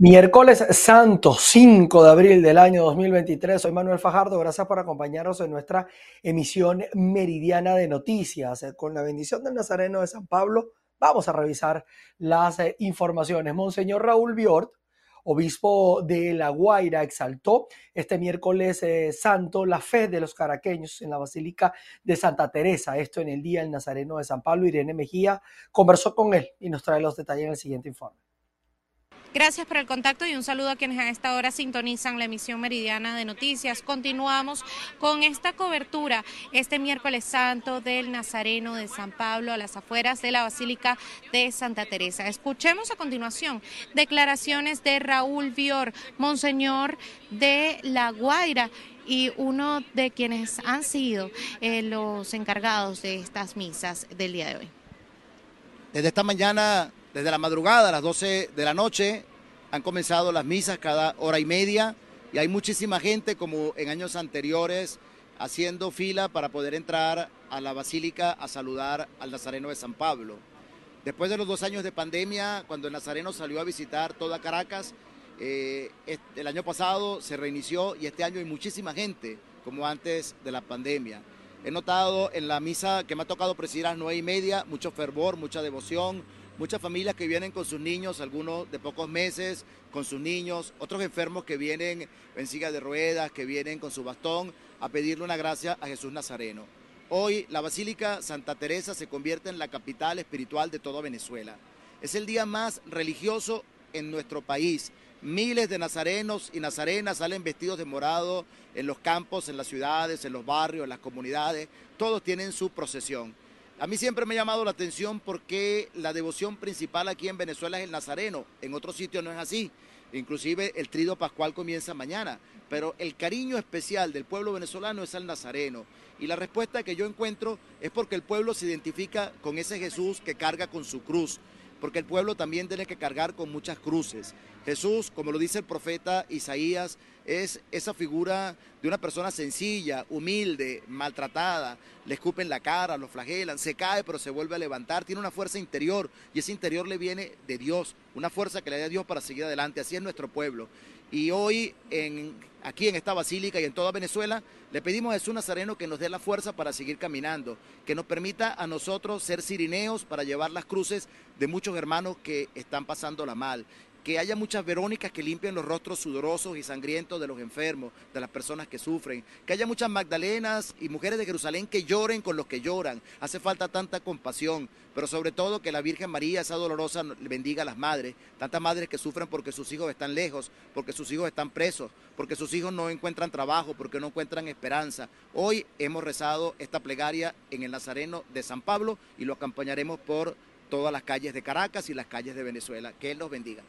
Miércoles Santo, 5 de abril del año 2023. Soy Manuel Fajardo. Gracias por acompañarnos en nuestra emisión meridiana de noticias. Con la bendición del Nazareno de San Pablo, vamos a revisar las eh, informaciones. Monseñor Raúl Biort, obispo de La Guaira, exaltó este miércoles eh, santo la fe de los caraqueños en la Basílica de Santa Teresa. Esto en el día del Nazareno de San Pablo. Irene Mejía conversó con él y nos trae los detalles en el siguiente informe. Gracias por el contacto y un saludo a quienes a esta hora sintonizan la emisión meridiana de noticias. Continuamos con esta cobertura este miércoles santo del Nazareno de San Pablo a las afueras de la Basílica de Santa Teresa. Escuchemos a continuación declaraciones de Raúl Vior, monseñor de La Guaira y uno de quienes han sido eh, los encargados de estas misas del día de hoy. Desde esta mañana desde la madrugada, a las 12 de la noche, han comenzado las misas cada hora y media y hay muchísima gente como en años anteriores haciendo fila para poder entrar a la basílica a saludar al Nazareno de San Pablo. Después de los dos años de pandemia, cuando el Nazareno salió a visitar toda Caracas, eh, el año pasado se reinició y este año hay muchísima gente como antes de la pandemia. He notado en la misa que me ha tocado presidir a las nueve y media mucho fervor, mucha devoción, muchas familias que vienen con sus niños, algunos de pocos meses, con sus niños, otros enfermos que vienen en silla de ruedas, que vienen con su bastón a pedirle una gracia a Jesús Nazareno. Hoy la Basílica Santa Teresa se convierte en la capital espiritual de toda Venezuela. Es el día más religioso en nuestro país. Miles de nazarenos y nazarenas salen vestidos de morado en los campos, en las ciudades, en los barrios, en las comunidades. Todos tienen su procesión. A mí siempre me ha llamado la atención porque la devoción principal aquí en Venezuela es el nazareno, en otros sitios no es así. Inclusive el trido pascual comienza mañana, pero el cariño especial del pueblo venezolano es al nazareno. Y la respuesta que yo encuentro es porque el pueblo se identifica con ese Jesús que carga con su cruz, porque el pueblo también tiene que cargar con muchas cruces. Jesús, como lo dice el profeta Isaías, es esa figura de una persona sencilla, humilde, maltratada, le escupen la cara, lo flagelan, se cae pero se vuelve a levantar, tiene una fuerza interior y ese interior le viene de Dios, una fuerza que le da Dios para seguir adelante, así es nuestro pueblo. Y hoy en, aquí en esta basílica y en toda Venezuela le pedimos a Jesús Nazareno que nos dé la fuerza para seguir caminando, que nos permita a nosotros ser sirineos para llevar las cruces de muchos hermanos que están pasándola mal que haya muchas Verónicas que limpien los rostros sudorosos y sangrientos de los enfermos, de las personas que sufren, que haya muchas Magdalenas y mujeres de Jerusalén que lloren con los que lloran. Hace falta tanta compasión, pero sobre todo que la Virgen María, esa dolorosa, bendiga a las madres, tantas madres que sufren porque sus hijos están lejos, porque sus hijos están presos, porque sus hijos no encuentran trabajo, porque no encuentran esperanza. Hoy hemos rezado esta plegaria en el Nazareno de San Pablo y lo acompañaremos por todas las calles de Caracas y las calles de Venezuela. Que Él los bendiga.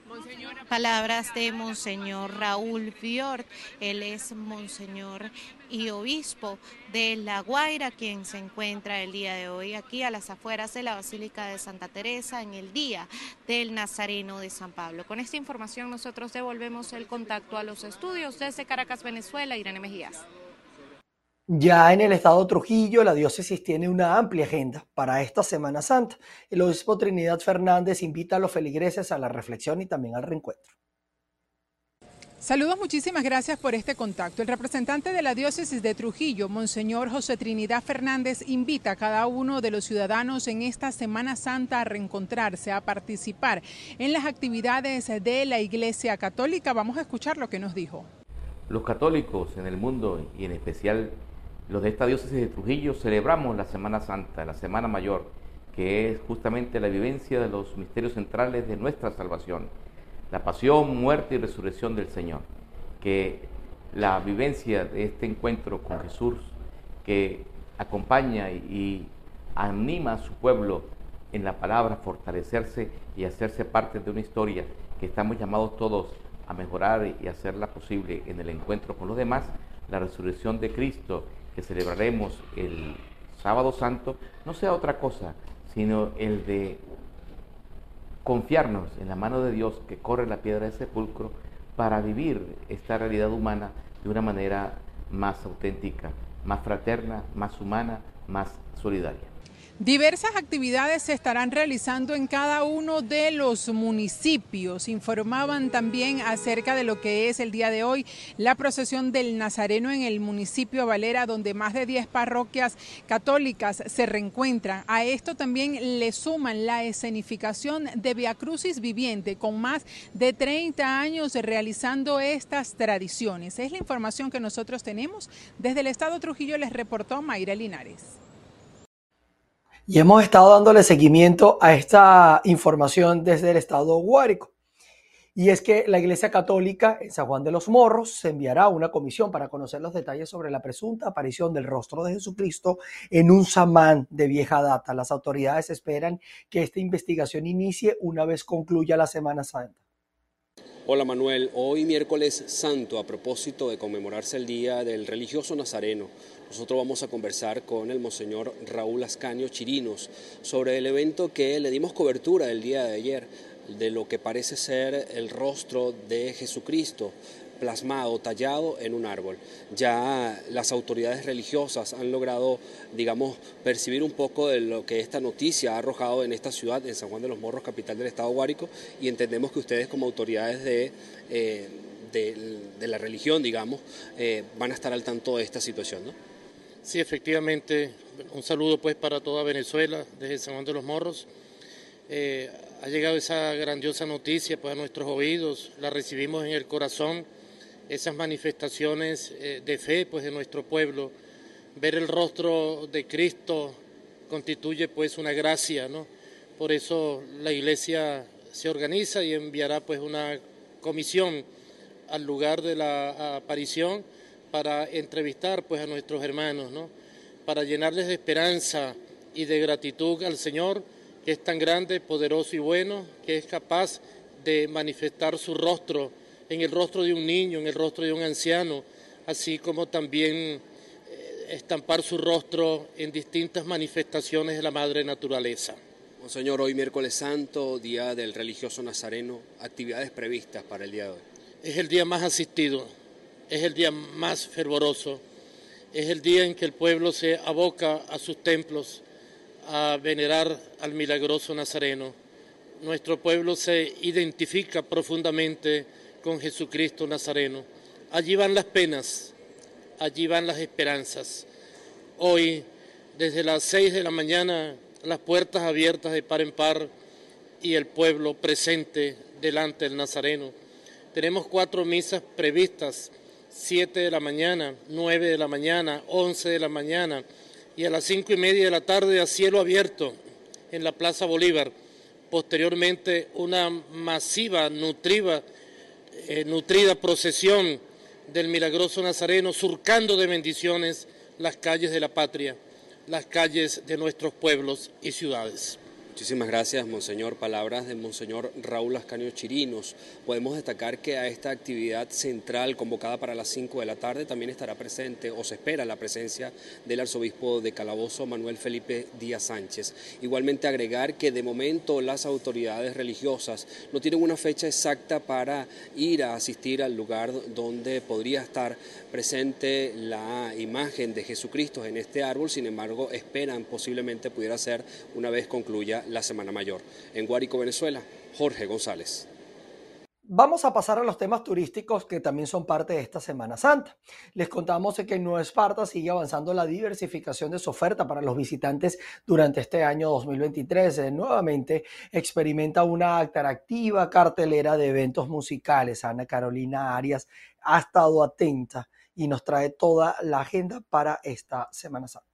Palabras de Monseñor Raúl Fiort, él es Monseñor y obispo de La Guaira, quien se encuentra el día de hoy aquí a las afueras de la Basílica de Santa Teresa en el día del Nazareno de San Pablo. Con esta información nosotros devolvemos el contacto a los estudios desde Caracas, Venezuela, Irene Mejías. Ya en el estado Trujillo, la diócesis tiene una amplia agenda para esta Semana Santa. El obispo Trinidad Fernández invita a los feligreses a la reflexión y también al reencuentro. Saludos, muchísimas gracias por este contacto. El representante de la diócesis de Trujillo, Monseñor José Trinidad Fernández, invita a cada uno de los ciudadanos en esta Semana Santa a reencontrarse, a participar en las actividades de la Iglesia Católica. Vamos a escuchar lo que nos dijo. Los católicos en el mundo y en especial los de esta diócesis de Trujillo celebramos la Semana Santa, la Semana Mayor, que es justamente la vivencia de los misterios centrales de nuestra salvación, la pasión, muerte y resurrección del Señor. Que la vivencia de este encuentro con Jesús, que acompaña y anima a su pueblo en la palabra, fortalecerse y hacerse parte de una historia que estamos llamados todos a mejorar y hacerla posible en el encuentro con los demás, la resurrección de Cristo que celebraremos el sábado santo no sea otra cosa, sino el de confiarnos en la mano de Dios que corre la piedra del sepulcro para vivir esta realidad humana de una manera más auténtica, más fraterna, más humana, más solidaria. Diversas actividades se estarán realizando en cada uno de los municipios. Informaban también acerca de lo que es el día de hoy la procesión del Nazareno en el municipio Valera, donde más de 10 parroquias católicas se reencuentran. A esto también le suman la escenificación de Via Crucis Viviente, con más de 30 años realizando estas tradiciones. Es la información que nosotros tenemos. Desde el Estado Trujillo les reportó Mayra Linares. Y hemos estado dándole seguimiento a esta información desde el estado Guárico. Y es que la Iglesia Católica en San Juan de los Morros se enviará una comisión para conocer los detalles sobre la presunta aparición del rostro de Jesucristo en un samán de vieja data. Las autoridades esperan que esta investigación inicie una vez concluya la Semana Santa. Hola Manuel, hoy miércoles santo a propósito de conmemorarse el Día del Religioso Nazareno, nosotros vamos a conversar con el Monseñor Raúl Ascanio Chirinos sobre el evento que le dimos cobertura el día de ayer, de lo que parece ser el rostro de Jesucristo plasmado, tallado en un árbol. Ya las autoridades religiosas han logrado, digamos, percibir un poco de lo que esta noticia ha arrojado en esta ciudad, en San Juan de los Morros, capital del estado Guárico, y entendemos que ustedes como autoridades de... Eh, la religión, digamos, eh, van a estar al tanto de esta situación, ¿no? Sí, efectivamente, un saludo pues para toda Venezuela desde San Juan de los Morros. Eh, ha llegado esa grandiosa noticia pues, a nuestros oídos, la recibimos en el corazón, esas manifestaciones eh, de fe pues, de nuestro pueblo. Ver el rostro de Cristo constituye pues una gracia, ¿no? Por eso la iglesia se organiza y enviará pues una comisión al lugar de la aparición para entrevistar pues a nuestros hermanos, ¿no? para llenarles de esperanza y de gratitud al Señor, que es tan grande, poderoso y bueno, que es capaz de manifestar su rostro en el rostro de un niño, en el rostro de un anciano, así como también eh, estampar su rostro en distintas manifestaciones de la madre naturaleza. Señor, hoy miércoles santo, día del religioso nazareno, actividades previstas para el día de hoy. Es el día más asistido, es el día más fervoroso, es el día en que el pueblo se aboca a sus templos a venerar al milagroso Nazareno. Nuestro pueblo se identifica profundamente con Jesucristo Nazareno. Allí van las penas, allí van las esperanzas. Hoy, desde las seis de la mañana, las puertas abiertas de par en par y el pueblo presente delante del Nazareno. Tenemos cuatro misas previstas 7 de la mañana, 9 de la mañana, 11 de la mañana y a las 5 y media de la tarde a cielo abierto en la Plaza Bolívar. Posteriormente una masiva, nutriva, eh, nutrida procesión del milagroso Nazareno surcando de bendiciones las calles de la patria, las calles de nuestros pueblos y ciudades. Muchísimas gracias, Monseñor. Palabras de Monseñor Raúl Ascanio Chirinos. Podemos destacar que a esta actividad central convocada para las 5 de la tarde también estará presente o se espera la presencia del arzobispo de Calabozo, Manuel Felipe Díaz Sánchez. Igualmente agregar que de momento las autoridades religiosas no tienen una fecha exacta para ir a asistir al lugar donde podría estar presente la imagen de Jesucristo en este árbol, sin embargo esperan posiblemente pudiera ser una vez concluya la Semana Mayor. En Guárico, Venezuela, Jorge González. Vamos a pasar a los temas turísticos que también son parte de esta Semana Santa. Les contamos que en Nueva Esparta sigue avanzando la diversificación de su oferta para los visitantes durante este año 2023. Eh, nuevamente experimenta una atractiva cartelera de eventos musicales. Ana Carolina Arias ha estado atenta y nos trae toda la agenda para esta Semana Santa.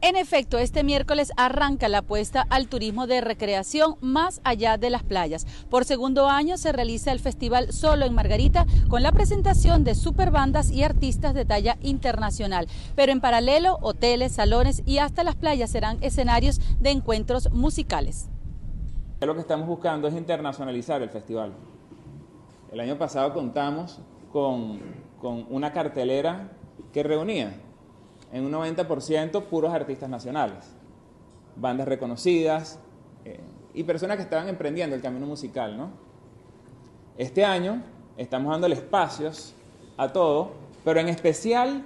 En efecto, este miércoles arranca la apuesta al turismo de recreación más allá de las playas. Por segundo año se realiza el festival Solo en Margarita con la presentación de superbandas y artistas de talla internacional. Pero en paralelo, hoteles, salones y hasta las playas serán escenarios de encuentros musicales. Lo que estamos buscando es internacionalizar el festival. El año pasado contamos con, con una cartelera que reunía en un 90% puros artistas nacionales, bandas reconocidas eh, y personas que estaban emprendiendo el camino musical. ¿no? Este año estamos dando espacios a todo, pero en especial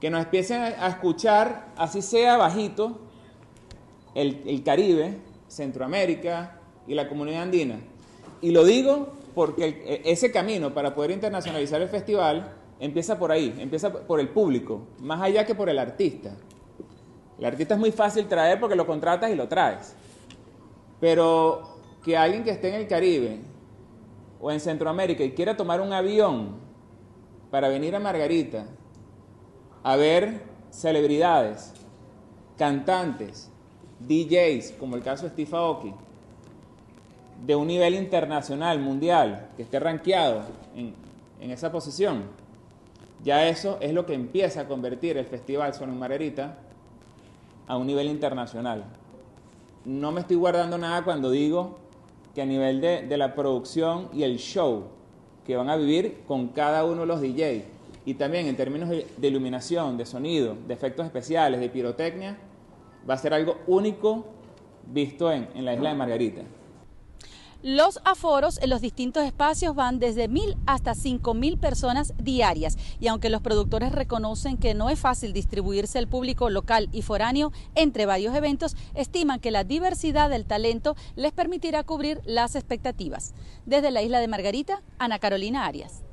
que nos empiecen a escuchar, así sea bajito, el, el Caribe, Centroamérica y la comunidad andina. Y lo digo porque e, ese camino para poder internacionalizar el festival empieza por ahí, empieza por el público, más allá que por el artista. El artista es muy fácil traer porque lo contratas y lo traes. Pero que alguien que esté en el Caribe o en Centroamérica y quiera tomar un avión para venir a Margarita a ver celebridades, cantantes, DJs, como el caso de Steve Aoki, de un nivel internacional, mundial, que esté rankeado en, en, esa posición, ya eso es lo que empieza a convertir el Festival Son Margarita a un nivel internacional. No me estoy guardando nada cuando digo que a nivel de, de la producción y el show que van a vivir con cada uno de los DJs, y también en términos de iluminación, de sonido, de efectos especiales, de pirotecnia, va a ser algo único visto en, en la isla de Margarita. Los aforos en los distintos espacios van desde mil hasta cinco mil personas diarias y aunque los productores reconocen que no es fácil distribuirse el público local y foráneo entre varios eventos, estiman que la diversidad del talento les permitirá cubrir las expectativas. Desde la isla de Margarita, Ana Carolina Arias.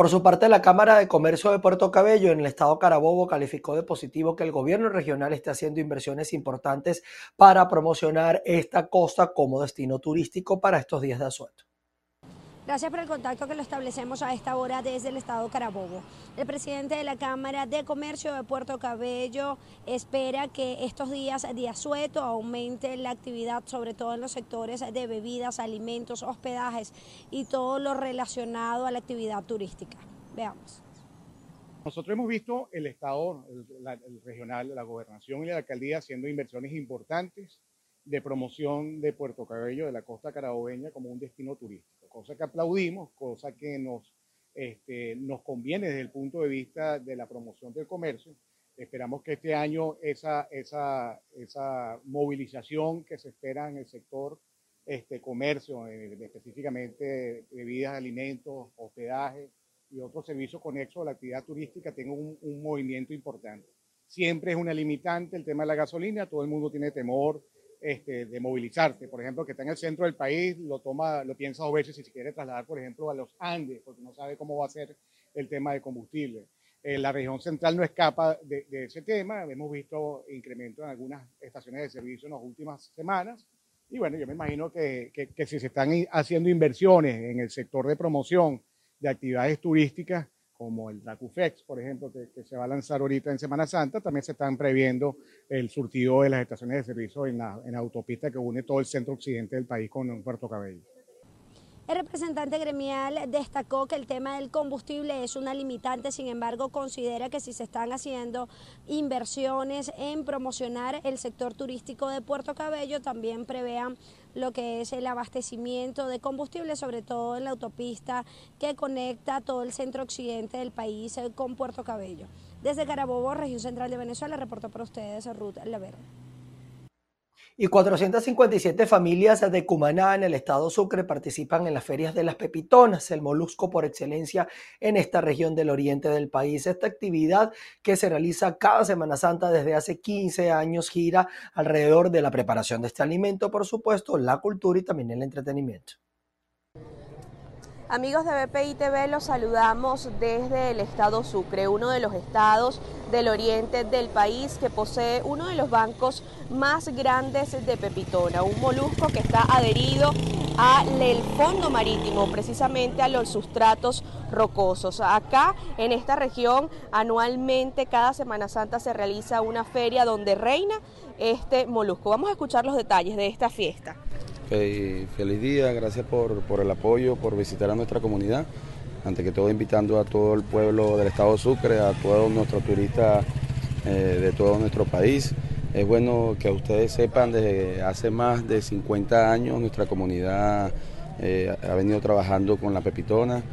Por su parte, la Cámara de Comercio de Puerto Cabello en el estado Carabobo calificó de positivo que el gobierno regional esté haciendo inversiones importantes para promocionar esta costa como destino turístico para estos días de asueto. Gracias por el contacto que lo establecemos a esta hora desde el estado Carabobo. El presidente de la Cámara de Comercio de Puerto Cabello espera que estos días de asueto aumente la actividad, sobre todo en los sectores de bebidas, alimentos, hospedajes y todo lo relacionado a la actividad turística. Veamos. Nosotros hemos visto el Estado, el, el regional, la gobernación y la alcaldía haciendo inversiones importantes de promoción de Puerto Cabello, de la costa carabobeña, como un destino turístico, cosa que aplaudimos, cosa que nos, este, nos conviene desde el punto de vista de la promoción del comercio. Esperamos que este año esa, esa, esa movilización que se espera en el sector este, comercio, específicamente bebidas, alimentos, hospedaje y otros servicios conexos a la actividad turística, tenga un, un movimiento importante. Siempre es una limitante el tema de la gasolina, todo el mundo tiene temor este, de movilizarse. Por ejemplo, que está en el centro del país, lo toma, lo piensa dos veces si se quiere trasladar, por ejemplo, a los Andes, porque no sabe cómo va a ser el tema de combustible. Eh, la región central no escapa de, de, ese tema. Hemos visto incremento en algunas estaciones de servicio en las últimas semanas. Y bueno, yo me imagino que, que, que si se están haciendo inversiones en el sector de promoción de actividades turísticas, como el Dracufex, por ejemplo, que, se va a lanzar ahorita en Semana Santa, también se están previendo el surtido de las estaciones de servicio en la, en la autopista que une todo el centro occidente del país con Puerto Cabello. El representante gremial destacó que el tema del combustible es una limitante, sin embargo considera que si se están haciendo inversiones en promocionar el sector turístico de Puerto Cabello, también prevean lo que es el abastecimiento de combustible, sobre todo en la autopista que conecta todo el centro occidente del país con Puerto Cabello. Desde Carabobo, región central de Venezuela, reportó para ustedes Ruth Laverde y 457 familias de Cumaná en el estado Sucre participan en las ferias de las pepitonas, el molusco por excelencia en esta región del oriente del país. Esta actividad que se realiza cada Semana Santa desde hace 15 años gira alrededor de la preparación de este alimento, por supuesto, la cultura y también el entretenimiento. Amigos de BPI TV, los saludamos desde el estado Sucre, uno de los estados del oriente del país que posee uno de los bancos más grandes de pepitona, un molusco que está adherido al fondo marítimo, precisamente a los sustratos rocosos. Acá en esta región anualmente cada Semana Santa se realiza una feria donde reina este molusco. Vamos a escuchar los detalles de esta fiesta. Feliz día, gracias por, por, el apoyo, por visitar a nuestra comunidad. Ante que todo invitando a todo el pueblo del estado de Sucre, a todos nuestros turistas eh, de todo nuestro país. Es bueno que ustedes sepan, desde hace más de 50 años nuestra comunidad eh, ha venido trabajando con la pepitona.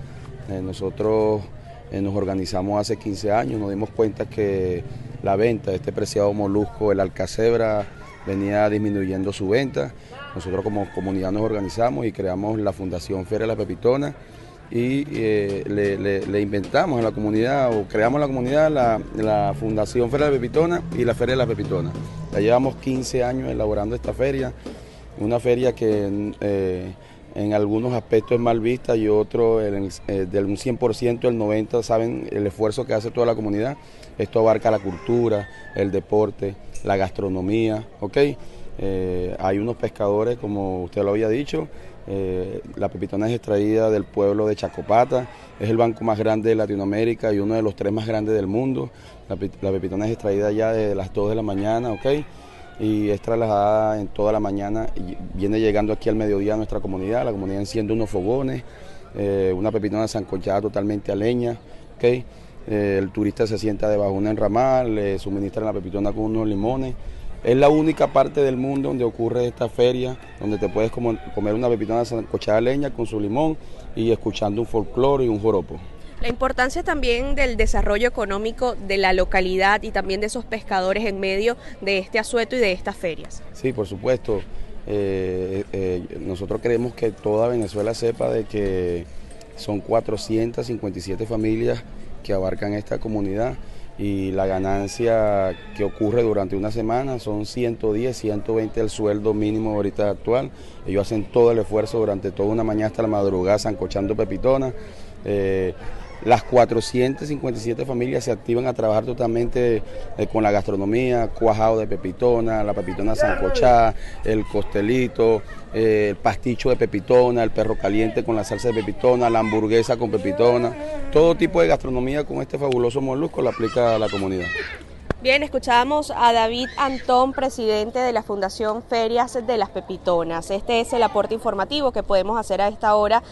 Eh, nosotros nos organizamos hace 15 años, nos dimos cuenta que la venta de este preciado molusco, el alcacebra, venía disminuyendo su venta nosotros como comunidad nos organizamos y creamos la Fundación Feria La Pepitona y eh, le, inventamos en la comunidad o creamos en la comunidad la, Fundación Feria de la Pepitona y la Feria de la Pepitona. Ya llevamos 15 años elaborando esta feria, una feria que eh, en algunos aspectos es mal vista y otro, del un 100%, el 90% saben el esfuerzo que hace toda la comunidad. Esto abarca la cultura, el deporte, la gastronomía, ¿ok? Eh, hay unos pescadores, como usted lo había dicho, eh, la pepitona es extraída del pueblo de Chacopata, es el banco más grande de Latinoamérica y uno de los tres más grandes del mundo. La, pepitona es extraída ya de las 2 de la mañana, ¿ok? Y es trasladada en toda la mañana viene llegando aquí al mediodía a nuestra comunidad. La comunidad enciende unos fogones, eh, una pepitona sancochada totalmente a leña, ¿ok? el turista se sienta debajo de un enramal, le suministran la pepitona con unos limones. Es la única parte del mundo donde ocurre esta feria, donde te puedes comer una pepitona sancochada leña con su limón y escuchando un folclore y un joropo. La importancia también del desarrollo económico de la localidad y también de esos pescadores en medio de este asueto y de estas ferias. Sí, por supuesto. Eh, eh, nosotros queremos que toda Venezuela sepa de que son 457 familias que abarcan esta comunidad y la ganancia que ocurre durante una semana son 110, 120 el sueldo mínimo ahorita actual. Ellos hacen todo el esfuerzo durante toda una mañana hasta la madrugada, zancochando pepitonas. Eh, las 457 familias se activan a trabajar totalmente eh, con la gastronomía, cuajado de pepitona, la pepitona sancochada, el costelito, eh, el pasticho de pepitona, el perro caliente con la salsa de pepitona, la hamburguesa con pepitona. Todo tipo de gastronomía con este fabuloso molusco lo aplica a la comunidad. Bien, escuchamos a David Antón, presidente de la Fundación Ferias de las Pepitonas. Este es el aporte informativo que podemos hacer a esta hora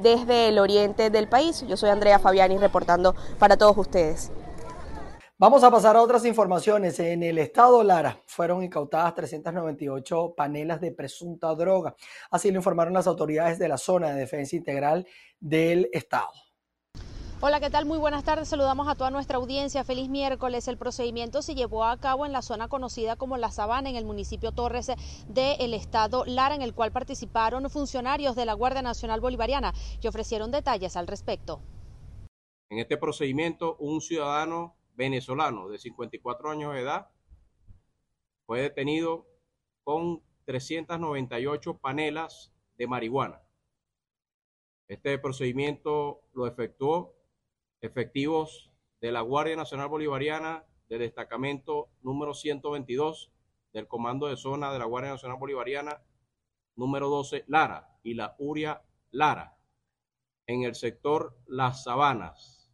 desde el oriente del país. Yo soy Andrea Fabiani reportando para todos ustedes. Vamos a pasar a otras informaciones. En el estado Lara fueron incautadas 398 panelas de presunta droga. Así lo informaron las autoridades de la zona de defensa integral del estado. Hola, ¿qué tal? Muy buenas tardes. Saludamos a toda nuestra audiencia. Feliz miércoles. El procedimiento se llevó a cabo en la zona conocida como La Sabana, en el municipio Torres del estado Lara, en el cual participaron funcionarios de la Guardia Nacional Bolivariana y ofrecieron detalles al respecto. En este procedimiento, un ciudadano venezolano de 54 años de edad fue detenido con 398 panelas de marihuana. Este procedimiento lo efectuó efectivos de la Guardia Nacional Bolivariana del destacamento número 122 del Comando de Zona de la Guardia Nacional Bolivariana número 12 Lara y la URIA Lara en el sector Las Sabanas,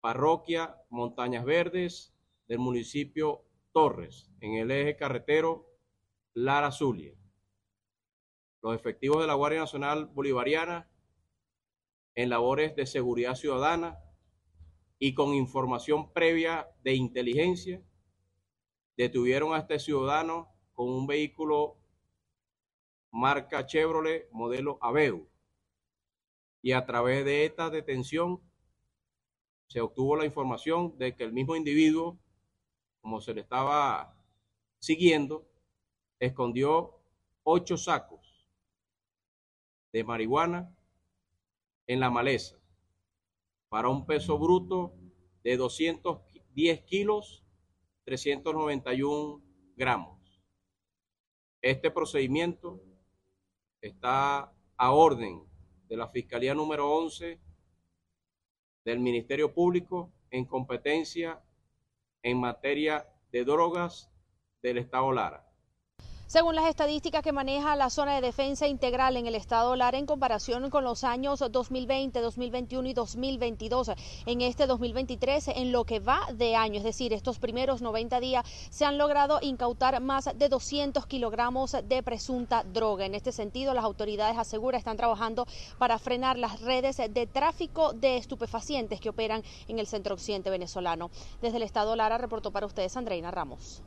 parroquia Montañas Verdes del municipio Torres, en el eje carretero Lara Zulia. Los efectivos de la Guardia Nacional Bolivariana en labores de seguridad ciudadana y con información previa de inteligencia, detuvieron a este ciudadano con un vehículo marca Chevrolet modelo Aveu. Y a través de esta detención se obtuvo la información de que el mismo individuo, como se le estaba siguiendo, escondió ocho sacos de marihuana en la maleza para un peso bruto de 210 kilos 391 gramos. Este procedimiento está a orden de la Fiscalía número 11 del Ministerio Público en competencia en materia de drogas del Estado Lara. Según las estadísticas que maneja la zona de defensa integral en el estado Lara en comparación con los años 2020, 2021 y 2022, en este 2023, en lo que va de año, es decir, estos primeros 90 días, se han logrado incautar más de 200 kilogramos de presunta droga. En este sentido, las autoridades aseguran están trabajando para frenar las redes de tráfico de estupefacientes que operan en el centro occidente venezolano. Desde el estado Lara reportó para ustedes Andreina Ramos.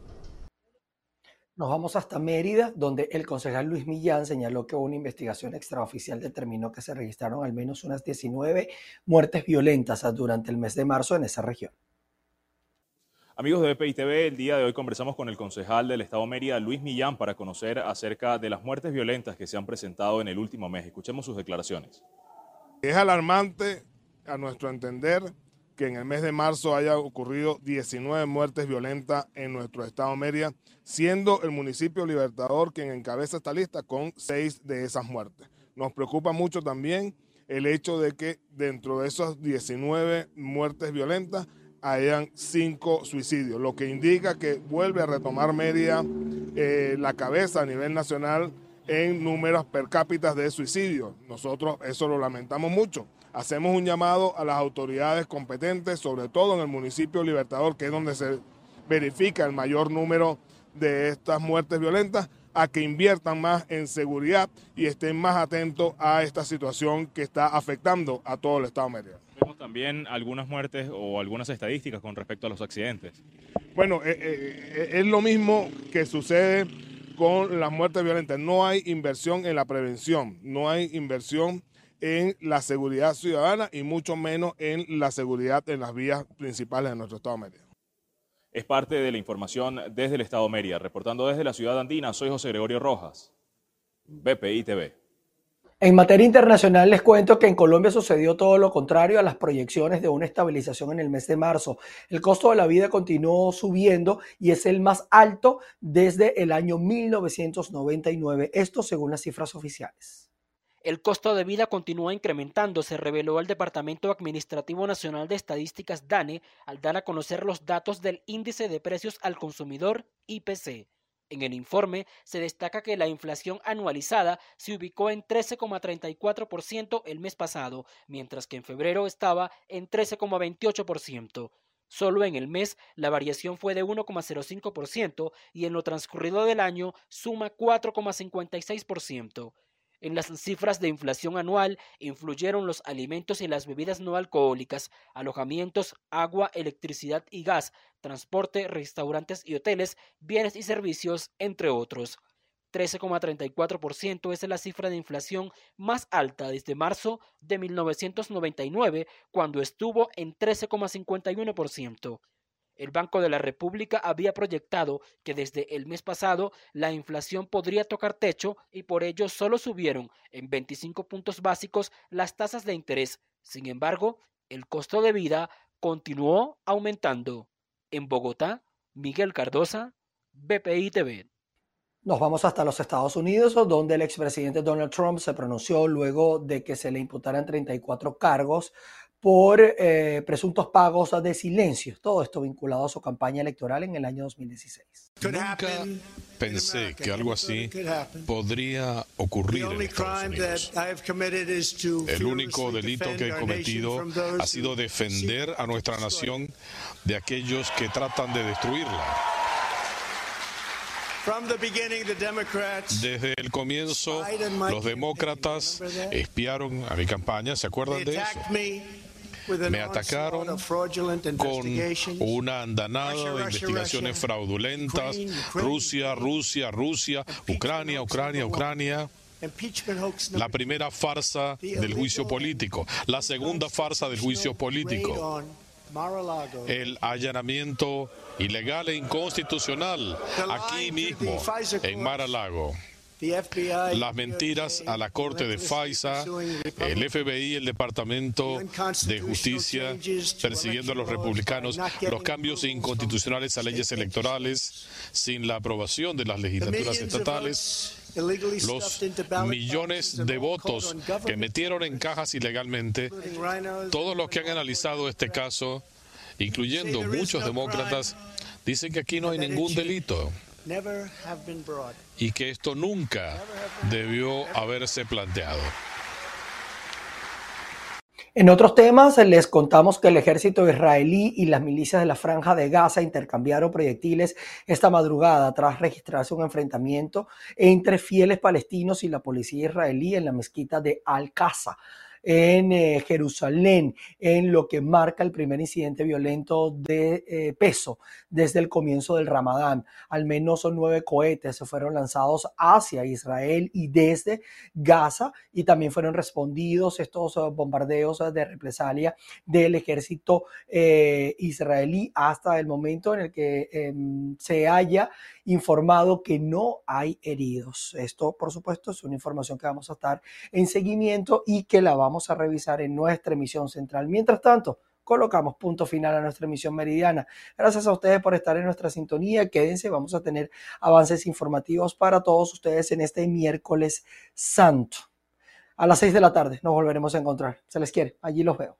Nos vamos hasta Mérida, donde el concejal Luis Millán señaló que una investigación extraoficial determinó que se registraron al menos unas 19 muertes violentas durante el mes de marzo en esa región. Amigos de BPI TV, el día de hoy conversamos con el concejal del Estado Mérida, Luis Millán, para conocer acerca de las muertes violentas que se han presentado en el último mes. Escuchemos sus declaraciones. Es alarmante, a nuestro entender, que en el mes de marzo haya ocurrido 19 muertes violentas en nuestro estado Mérida, siendo el municipio Libertador quien encabeza esta lista con seis de esas muertes. Nos preocupa mucho también el hecho de que dentro de esas 19 muertes violentas hayan cinco suicidios, lo que indica que vuelve a retomar Mérida eh, la cabeza a nivel nacional en números per cápita de suicidios. Nosotros eso lo lamentamos mucho. Hacemos un llamado a las autoridades competentes, sobre todo en el municipio Libertador, que es donde se verifica el mayor número de estas muertes violentas, a que inviertan más en seguridad y estén más atentos a esta situación que está afectando a todo el Estado de Mérida. Vemos también algunas muertes o algunas estadísticas con respecto a los accidentes. Bueno, eh, eh, es lo mismo que sucede con las muertes violentas. No hay inversión en la prevención, no hay inversión en la seguridad ciudadana y mucho menos en la seguridad en las vías principales de nuestro Estado de Mérida. Es parte de la información desde el Estado de Mérida. Reportando desde la ciudad andina, soy José Gregorio Rojas, BPI TV. En materia internacional les cuento que en Colombia sucedió todo lo contrario a las proyecciones de una estabilización en el mes de marzo. El costo de la vida continuó subiendo y es el más alto desde el año 1999, esto según las cifras oficiales. El costo de vida continúa incrementándose, reveló el Departamento Administrativo Nacional de Estadísticas DANE al dar a conocer los datos del Índice de Precios al Consumidor IPC. En el informe se destaca que la inflación anualizada se ubicó en 13,34% el mes pasado, mientras que en febrero estaba en 13,28%. Solo en el mes la variación fue de 1,05% y en lo transcurrido del año suma 4,56%. En las cifras de inflación anual influyeron los alimentos y las bebidas no alcohólicas, alojamientos, agua, electricidad y gas, transporte, restaurantes y hoteles, bienes y servicios, entre otros. 13,34% es la cifra de inflación más alta desde marzo de 1999, cuando estuvo en 13,51%. El Banco de la República había proyectado que desde el mes pasado la inflación podría tocar techo y por ello solo subieron en 25 puntos básicos las tasas de interés. Sin embargo, el costo de vida continuó aumentando. En Bogotá, Miguel Cardosa, BPI TV. Nos vamos hasta los Estados Unidos, donde el expresidente Donald Trump se pronunció luego de que se le imputaran 34 cargos por eh, presuntos pagos de silencio. Todo esto vinculado a su campaña electoral en el año 2016. Nunca pensé que algo así podría ocurrir en Estados Unidos. El único delito que he cometido ha sido defender a nuestra nación de aquellos que tratan de destruirla. Desde el comienzo, los demócratas espiaron a mi campaña, ¿se acuerdan de eso? Me atacaron con una andanada de investigaciones fraudulentas. Rusia, Rusia, Rusia, Ucrania, Ucrania, Ucrania. La primera farsa del juicio político, la segunda farsa del juicio político, el allanamiento ilegal e inconstitucional aquí mismo en Mar-a-Lago las mentiras a la Corte de FISA, el FBI, el Departamento de Justicia, persiguiendo a los republicanos, los cambios inconstitucionales a leyes electorales sin la aprobación de las legislaturas estatales, los millones de votos que metieron en cajas ilegalmente, todos los que han analizado este caso, incluyendo muchos demócratas, dicen que aquí no hay ningún delito y que esto nunca debió haberse planteado. En otros temas, les contamos que el ejército israelí y las milicias de la franja de Gaza intercambiaron proyectiles esta madrugada tras registrarse un enfrentamiento entre fieles palestinos y la policía israelí en la mezquita de Al-Qaza en eh, Jerusalén, en lo que marca el primer incidente violento de eh, peso desde el comienzo del Ramadán. Al menos nueve cohetes se fueron lanzados hacia Israel y desde Gaza y también fueron respondidos estos eh, bombardeos de represalia del ejército israelí hasta el momento en el que em, se haya informado que no hay heridos. Esto, por supuesto, es una información que vamos a estar en seguimiento y que la vamos vamos a revisar en nuestra emisión central. Mientras tanto, colocamos punto final a nuestra emisión meridiana. Gracias a ustedes por estar en nuestra sintonía. Quédense, vamos a tener avances informativos para todos ustedes en este miércoles santo. A las seis de la tarde nos volveremos a encontrar. Se les quiere, allí los veo.